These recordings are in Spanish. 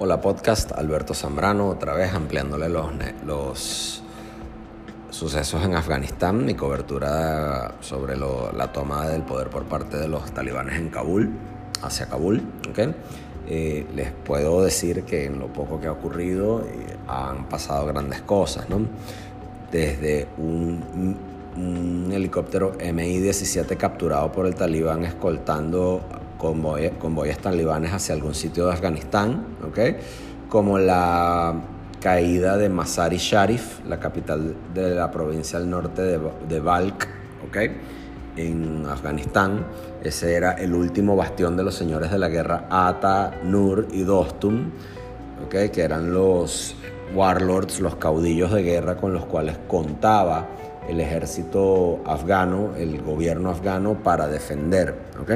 Hola podcast, Alberto Zambrano, otra vez ampliándole los, los sucesos en Afganistán, mi cobertura sobre la toma del poder por parte de los talibanes en Kabul, hacia Kabul. Eh, les puedo decir que en lo poco que ha ocurrido eh, han pasado grandes cosas, ¿no? Desde un, helicóptero MI-17 capturado por el talibán escoltando convoyes, convoyes talibanes hacia algún sitio de Afganistán, ¿ok? Como la caída de Masari Sharif, la capital de la provincia al norte de, de Balk, ¿ok? En Afganistán. Ese era el último bastión de los señores de la guerra Ata, Nur y Dostum, ¿ok? Que eran los warlords, los caudillos de guerra con los cuales contaba el ejército afgano, el gobierno afgano para defender, ¿ok?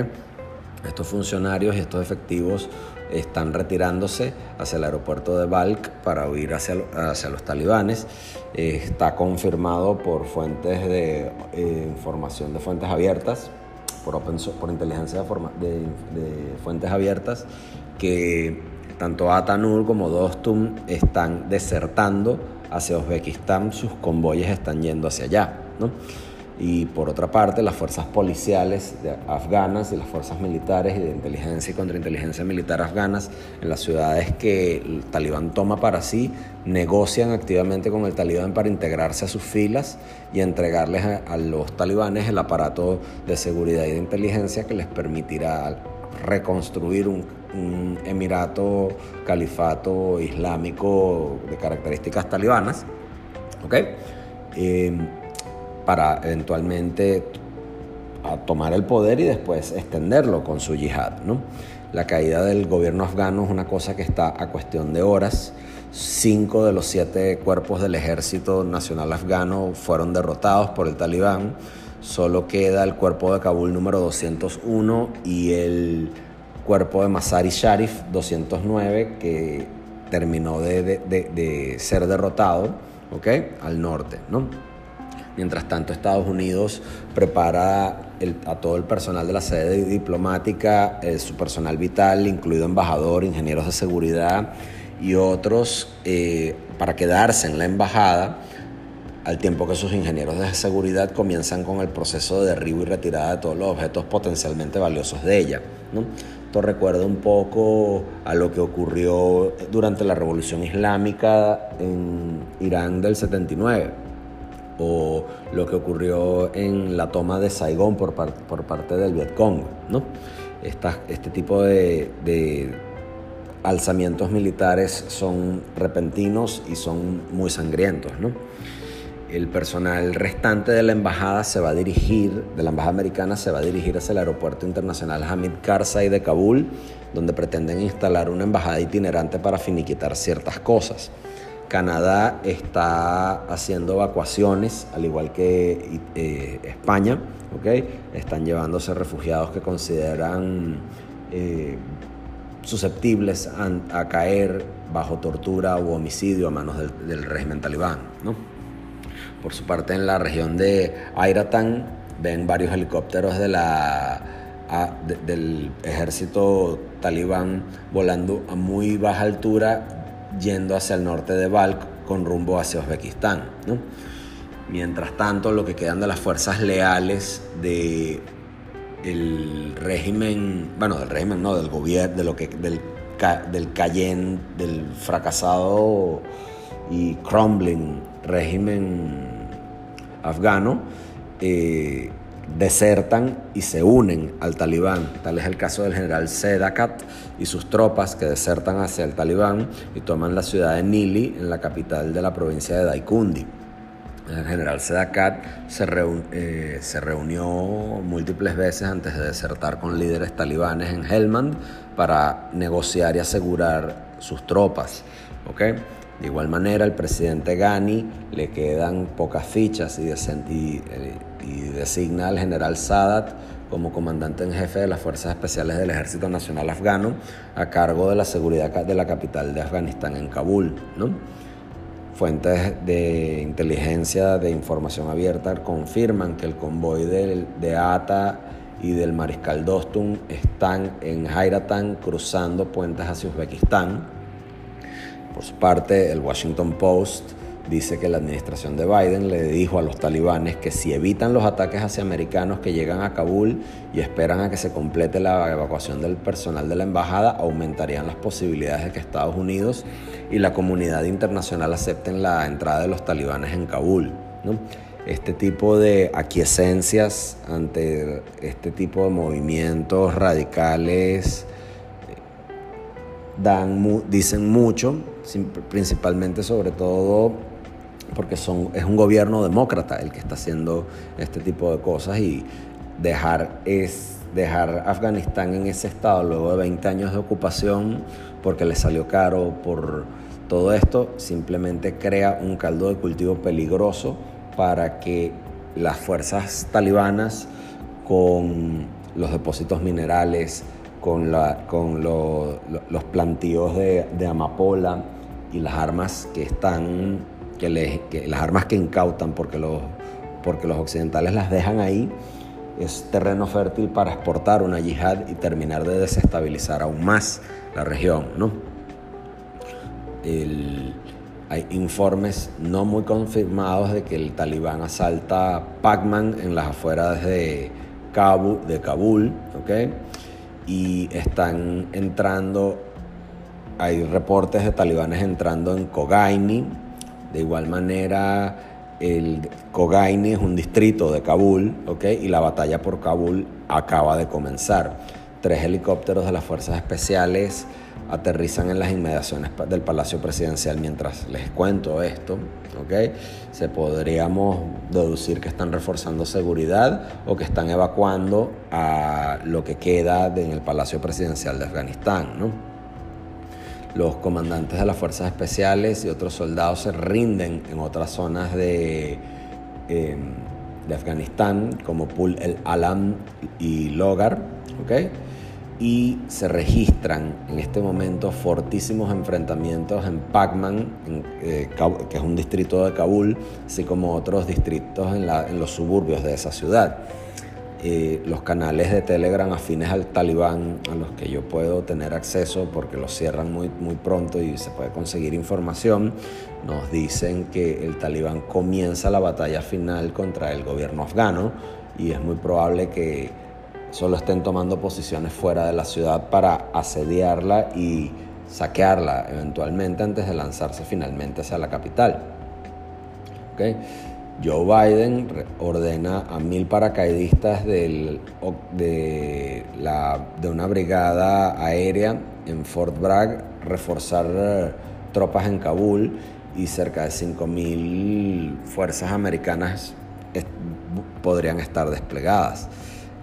Estos funcionarios y estos efectivos están retirándose hacia el aeropuerto de Balk para huir hacia, hacia los talibanes. Está confirmado por fuentes de eh, información de fuentes abiertas, por, por inteligencia de, de, fuentes abiertas, que tanto Atanur como Dostum están desertando hacia Uzbekistán, sus convoyes están yendo hacia allá. ¿no? Y por otra parte las fuerzas policiales afganas y las fuerzas militares y de inteligencia y contrainteligencia militar afganas en las ciudades que el talibán toma para sí negocian activamente con el talibán para integrarse a sus filas y entregarles a, los talibanes el aparato de seguridad y de inteligencia que les permitirá reconstruir un, emirato califato islámico de características talibanas. ¿okay? Eh, para eventualmente tomar el poder y después extenderlo con su yihad. La caída del gobierno afgano es una cosa que está a cuestión de horas. Cinco de los siete cuerpos del ejército nacional afgano fueron derrotados por el talibán. Solo queda el cuerpo de Kabul número 201 y el cuerpo de Masari Sharif 209 que terminó de, de ser derrotado ¿okay? al norte. ¿no? Mientras tanto, Estados Unidos prepara a todo el personal de la sede diplomática, eh, su personal vital, incluido embajador, ingenieros de seguridad y otros, eh, para quedarse en la embajada, al tiempo que sus ingenieros de seguridad comienzan con el proceso de derribo y retirada de todos los objetos potencialmente valiosos de ella. Esto recuerda un poco a lo que ocurrió durante la Revolución Islámica en Irán del 79 o lo que ocurrió en la toma de Saigón por, por parte del Vietcong. ¿no? este tipo de, alzamientos militares son repentinos y son muy sangrientos. ¿no? El personal restante de la embajada se va a dirigir, de la embajada americana se va a dirigir hacia el aeropuerto internacional Hamid Karzai de Kabul, donde pretenden instalar una embajada itinerante para finiquitar ciertas cosas. Canadá está haciendo evacuaciones, al igual que eh, España, Están llevándose refugiados que consideran eh, susceptibles a, caer bajo tortura u homicidio a manos del, régimen talibán, Por su parte, en la región de Ayratan ven varios helicópteros del ejército talibán volando a muy baja altura yendo hacia el norte de Balk con rumbo hacia Uzbekistán. Mientras tanto, lo que quedan de las fuerzas leales de el régimen, bueno, del régimen, no, del gobierno, de lo que, del, del Cayenne, del fracasado y crumbling régimen afgano, eh, desertan y se unen al talibán. Tal es el caso del general Sedakat y sus tropas que desertan hacia el talibán y toman la ciudad de Nili, en la capital de la provincia de Daikundi. El general Sedakat se, eh, se reunió múltiples veces antes de desertar con líderes talibanes en Helmand para negociar y asegurar sus tropas. ¿okay? De igual manera, al presidente Ghani le quedan pocas fichas y, eh, y, designa al general Sadat como comandante en jefe de las Fuerzas Especiales del Ejército Nacional Afgano a cargo de la seguridad de la capital de Afganistán en Kabul. Fuentes de inteligencia de información abierta confirman que el convoy de ATA y del mariscal Dostum están en Hairatan cruzando puentes hacia Uzbekistán Por su parte, el Washington Post dice que la administración de Biden le dijo a los talibanes que si evitan los ataques hacia americanos que llegan a Kabul y esperan a que se complete la evacuación del personal de la embajada, aumentarían las posibilidades de que Estados Unidos y la comunidad internacional acepten la entrada de los talibanes en Kabul. Este tipo de aquiescencias ante este tipo de movimientos radicales dan, dicen mucho, principalmente sobre todo porque son, es un gobierno demócrata el que está haciendo este tipo de cosas y dejar, es, dejar Afganistán en ese estado luego de 20 años de ocupación porque le salió caro por todo esto, simplemente crea un caldo de cultivo peligroso para que las fuerzas talibanas con los depósitos minerales, con, la, con los plantíos de amapola y las armas que están las armas que incautan porque los, porque los occidentales las dejan ahí, es terreno fértil para exportar una yihad y terminar de desestabilizar aún más la región. ¿no? hay informes no muy confirmados de que el talibán asalta Pacman en las afueras de Kabul, de y están entrando, hay reportes de talibanes entrando en Kogaini, de igual manera, el Kogaini es un distrito de Kabul, ¿ok? Y la batalla por Kabul acaba de comenzar. Tres helicópteros de las fuerzas especiales aterrizan en las inmediaciones del Palacio Presidencial mientras les cuento esto, ¿ok? Se podríamos deducir que están reforzando seguridad o que están evacuando a lo que queda en el Palacio Presidencial de Afganistán, ¿no? Los comandantes de las fuerzas especiales y otros soldados se rinden en otras zonas de, em, de Afganistán, como Pul el Alam y Logar, ¿okay? y se registran en este momento fortísimos enfrentamientos en Pacman, eh, que es un distrito de Kabul, así como otros distritos en, en los suburbios de esa ciudad. Eh, los canales de Telegram afines al talibán a los que yo puedo tener acceso porque los cierran muy, muy pronto y se puede conseguir información, nos dicen que el talibán comienza la batalla final contra el gobierno afgano y es muy probable que solo estén tomando posiciones fuera de la ciudad para asediarla y saquearla eventualmente antes de lanzarse finalmente hacia la capital. ¿Okay? Joe Biden ordena a mil paracaidistas de, de una brigada aérea en Fort Bragg reforzar eh, tropas en Kabul y cerca de 5.000 fuerzas americanas podrían estar desplegadas.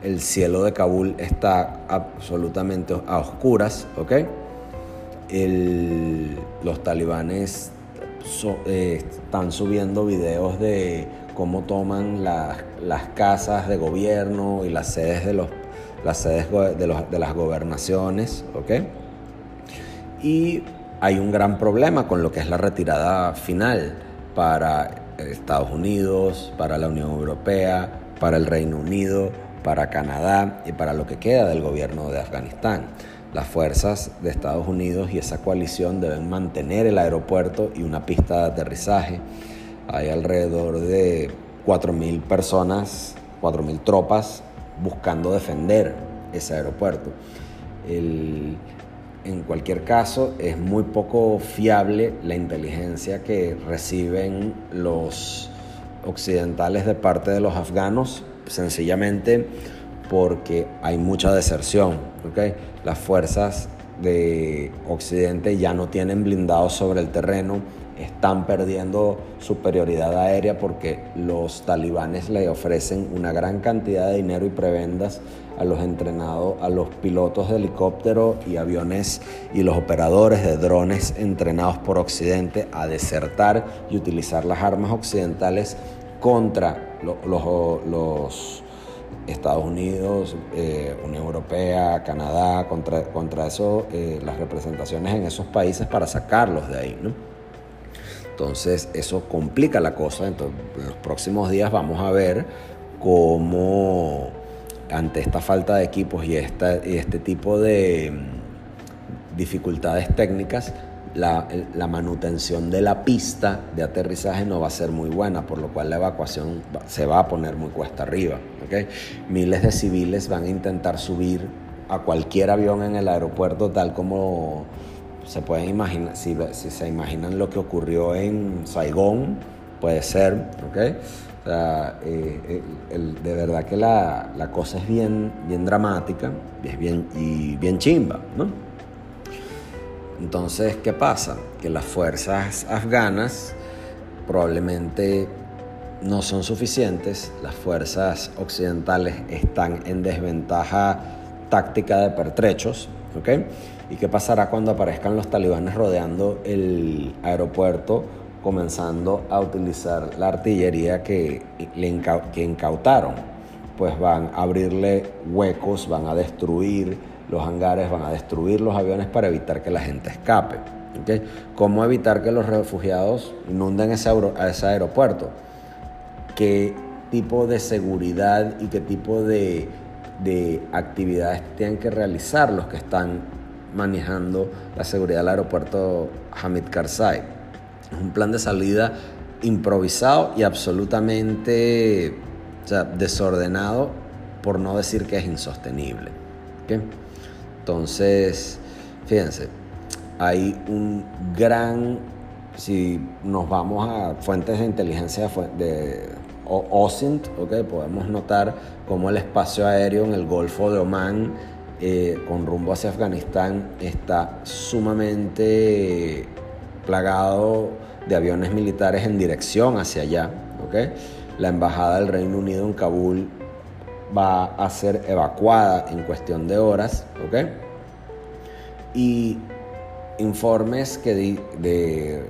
El cielo de Kabul está absolutamente a oscuras, ¿ok? los talibanes eh, están subiendo videos de cómo toman las casas de gobierno y las sedes de, los, las sedes de, los, de las gobernaciones, ¿ok? Y hay un gran problema con lo que es la retirada final para Estados Unidos, para la Unión Europea, para el Reino Unido, para Canadá y para lo que queda del gobierno de Afganistán. Las fuerzas de Estados Unidos y esa coalición deben mantener el aeropuerto y una pista de aterrizaje. Hay alrededor de 4.000 personas, 4.000 tropas buscando defender ese aeropuerto. en cualquier caso, es muy poco fiable la inteligencia que reciben los occidentales de parte de los afganos, sencillamente porque hay mucha deserción. Las fuerzas de Occidente ya no tienen blindados sobre el terreno, están perdiendo superioridad aérea porque los talibanes le ofrecen una gran cantidad de dinero y prebendas a los entrenados, a los pilotos de helicóptero y aviones y los operadores de drones entrenados por Occidente a desertar y utilizar las armas occidentales contra los Estados Unidos, eh, Unión Europea, Canadá, contra, contra eso, eh, las representaciones en esos países para sacarlos de ahí. ¿no? Entonces eso complica la cosa. Entonces, en los próximos días vamos a ver cómo ante esta falta de equipos y, esta, y este tipo de mm, dificultades técnicas, la, manutención de la pista de aterrizaje no va a ser muy buena, por lo cual la evacuación se va a poner muy cuesta arriba. Miles de civiles van a intentar subir a cualquier avión en el aeropuerto, tal como se pueden imaginar, si, se imaginan lo que ocurrió en Saigón, puede ser, ¿ok? O sea, eh, de verdad que la, cosa es bien, bien dramática es bien, y bien chimba, ¿no? Entonces, ¿qué pasa? Que las fuerzas afganas probablemente no son suficientes, las fuerzas occidentales están en desventaja táctica de pertrechos, ¿ok? ¿Y qué pasará cuando aparezcan los talibanes rodeando el aeropuerto, comenzando a utilizar la artillería que, que incautaron? Pues van a abrirle huecos, van a destruir los hangares, van a destruir los aviones para evitar que la gente escape. ¿okay? ¿Cómo evitar que los refugiados inunden ese, aeropuerto? ¿Qué tipo de seguridad y qué tipo de, de actividades tienen que realizar los que están manejando la seguridad del aeropuerto Hamid Karzai? Es un plan de salida improvisado y absolutamente desordenado, por no decir que es insostenible. ¿okay? Entonces, fíjense, hay un gran, si nos vamos a fuentes de inteligencia de OSINT, okay, podemos notar cómo el espacio aéreo en el Golfo de Omán eh, con rumbo hacia Afganistán está sumamente plagado de aviones militares en dirección hacia allá. Okay. La embajada del Reino Unido en Kabul va a ser evacuada en cuestión de horas, ¿ok? Y informes que de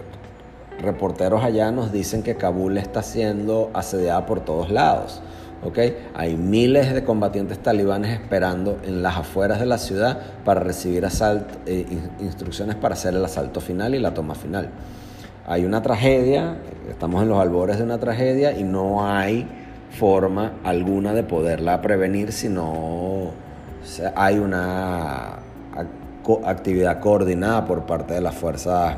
reporteros allá nos dicen que Kabul está siendo asediada por todos lados. Hay miles de combatientes talibanes esperando en las afueras de la ciudad para recibir eh, instrucciones para hacer el asalto final y la toma final. Hay una tragedia, estamos en los albores de una tragedia y no hay forma alguna de poderla prevenir si no hay una actividad coordinada por parte de las fuerzas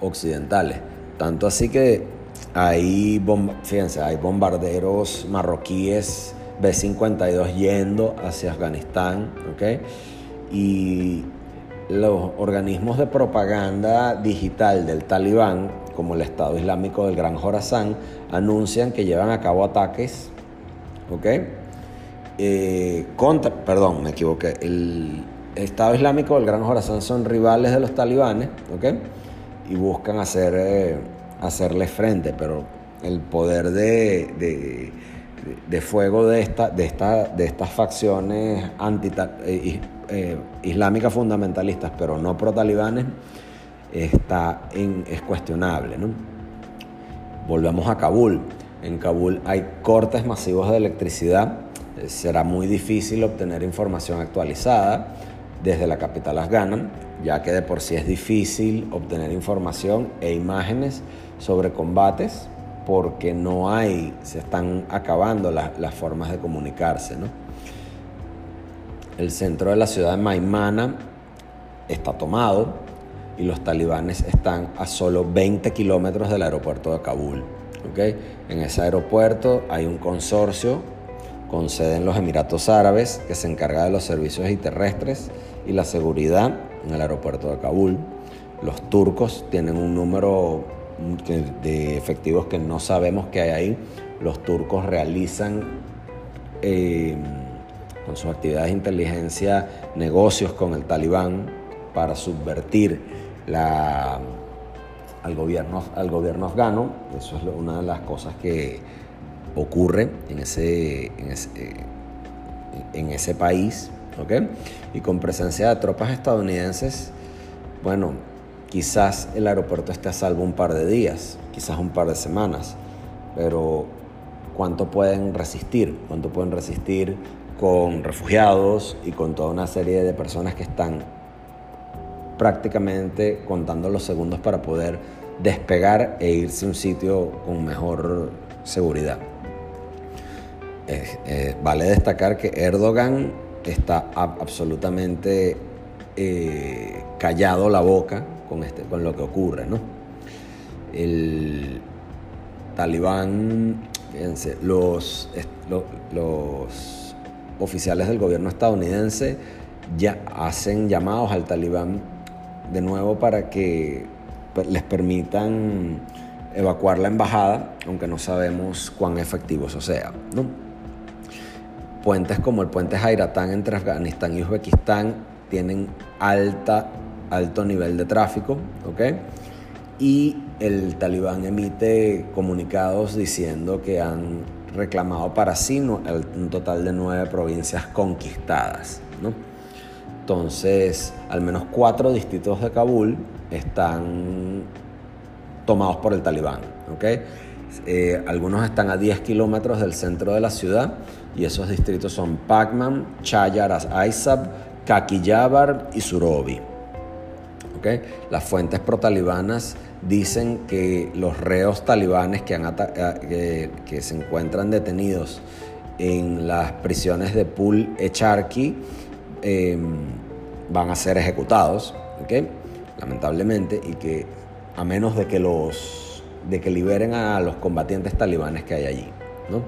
occidentales. Tanto así que hay, fíjense, hay bombarderos marroquíes B-52 yendo hacia Afganistán, ¿ok? Y los organismos de propaganda digital del talibán, como el Estado Islámico del Gran Jorazán, anuncian que llevan a cabo ataques, ¿ok? Eh, contra, perdón, me equivoqué, el Estado Islámico del Gran Jorazán son rivales de los talibanes, ¿ok? Y buscan hacer, eh, hacerle frente, pero el poder de, de, fuego de, esta, de, esta, de estas facciones anti, eh, islámicas fundamentalistas, pero no pro-talibanes, está es cuestionable. ¿no? Volvemos a Kabul. En Kabul hay cortes masivos de electricidad. Eh, será muy difícil obtener información actualizada desde la capital afgana, ya que de por sí es difícil obtener información e imágenes sobre combates porque no hay, se están acabando las formas de comunicarse. ¿no? El centro de la ciudad de Maimana está tomado y los talibanes están a solo 20 kilómetros del aeropuerto de Kabul. ¿okay? En ese aeropuerto hay un consorcio con sede en los Emiratos Árabes que se encarga de los servicios terrestres y la seguridad en el aeropuerto de Kabul. Los turcos tienen un número de efectivos que no sabemos que hay ahí. Los turcos realizan eh, con sus actividades de inteligencia, negocios con el talibán para subvertir al, gobierno, al gobierno afgano. Eso es una de las cosas que ocurre en ese, en ese, en ese país. ¿okay? Y con presencia de tropas estadounidenses, bueno, quizás el aeropuerto esté a salvo un par de días, quizás un par de semanas, pero ¿cuánto pueden resistir? ¿Cuánto pueden resistir con refugiados y con toda una serie de personas que están prácticamente contando los segundos para poder despegar e irse a un sitio con mejor seguridad. Eh, vale destacar que Erdogan está absolutamente eh, callado la boca con, este, con lo que ocurre. ¿no? El talibán, fíjense, los, los oficiales del gobierno estadounidense ya hacen llamados al talibán de nuevo para que les permitan evacuar la embajada, aunque no sabemos cuán efectivo eso sea. Puentes como el puente Jairatán entre Afganistán y Uzbekistán tienen alta, alto nivel de tráfico, ¿ok? Y el talibán emite comunicados diciendo que han reclamado para sí un total de nueve provincias conquistadas, ¿no? Entonces, al menos cuatro distritos de Kabul están tomados por el talibán. Eh, algunos están a 10 kilómetros del centro de la ciudad y esos distritos son Pakman, Chayar Aizab, Kakiyabar y Surobi. Las fuentes pro-talibanas dicen que los reos talibanes que, eh, que, se encuentran detenidos en las prisiones de Pul Echarki em, van a ser ejecutados, ¿okay? lamentablemente, y que a menos de que los de que liberen a los combatientes talibanes que hay allí. ¿no?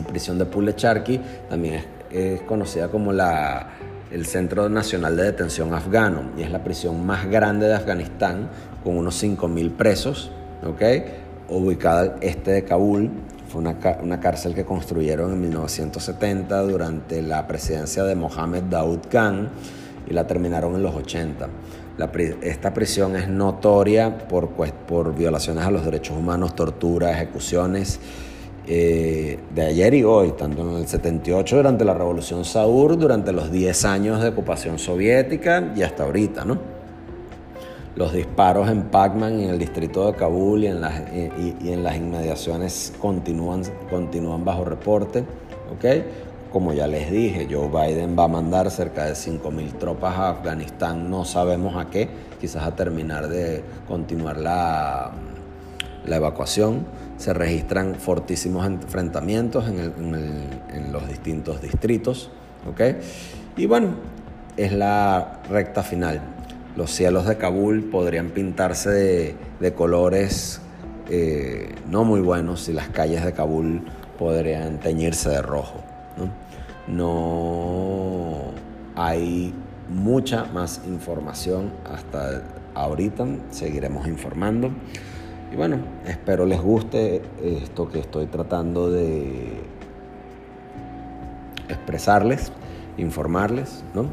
La prisión de Pule Charki también es, conocida como la, el Centro Nacional de Detención Afgano y es la prisión más grande de Afganistán con unos 5.000 presos, ¿okay? ubicada al este de Kabul. Fue una, una, cárcel que construyeron en 1970 durante la presidencia de Mohammed Daoud Khan y la terminaron en los 80 esta prisión es notoria por, por violaciones a los derechos humanos, tortura, ejecuciones. Eh, de ayer y hoy, tanto en el 78 durante la Revolución Saur, durante los 10 años de ocupación soviética y hasta ahorita, ¿no? Los disparos en Pacman, en el distrito de Kabul y en las, y, en las inmediaciones continúan, continúan bajo reporte, ¿ok? Como ya les dije, Joe Biden va a mandar cerca de 5.000 tropas a Afganistán, no sabemos a qué, quizás a terminar de continuar la, la evacuación. Se registran fortísimos enfrentamientos en, los distintos distritos. ¿okay? Y bueno, es la recta final. Los cielos de Kabul podrían pintarse de, colores eh, no muy buenos y las calles de Kabul podrían teñirse de rojo. No hay mucha más información hasta ahorita, seguiremos informando. Y bueno, espero les guste esto que estoy tratando de expresarles, informarles, ¿no?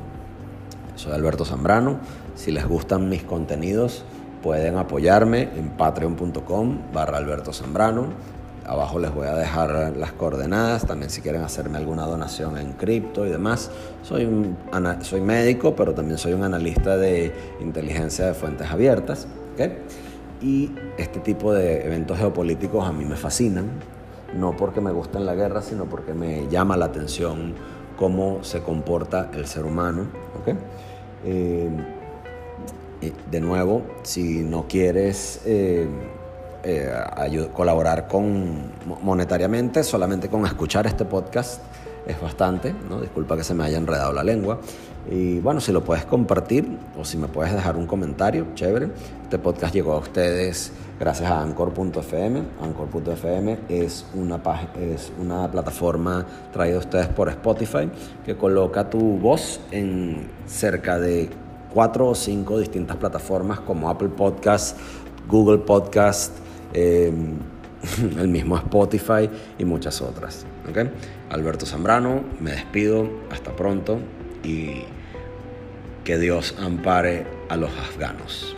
Soy Alberto Zambrano. Si les gustan mis contenidos, pueden apoyarme en patreon.com barra Alberto Zambrano. Abajo les voy a dejar las coordenadas, también si quieren hacerme alguna donación en cripto y demás. Soy, soy médico, pero también soy un analista de inteligencia de fuentes abiertas. Y este tipo de eventos geopolíticos a mí me fascinan, no porque me guste la guerra, sino porque me llama la atención cómo se comporta el ser humano. Eh, de nuevo, si no quieres... Eh, eh, colaborar con, monetariamente, solamente con escuchar este podcast es bastante, ¿no? Disculpa que se me haya enredado la lengua. Y bueno, si lo puedes compartir o si me puedes dejar un comentario, chévere. Este podcast llegó a ustedes gracias a Anchor.fm. Anchor.fm es una, es una plataforma traída a ustedes por Spotify que coloca tu voz en cerca de cuatro o cinco distintas plataformas como Apple Podcast, Google Podcast, Em, el mismo Spotify y muchas otras. Alberto Zambrano, me despido, hasta pronto y que Dios ampare a los afganos.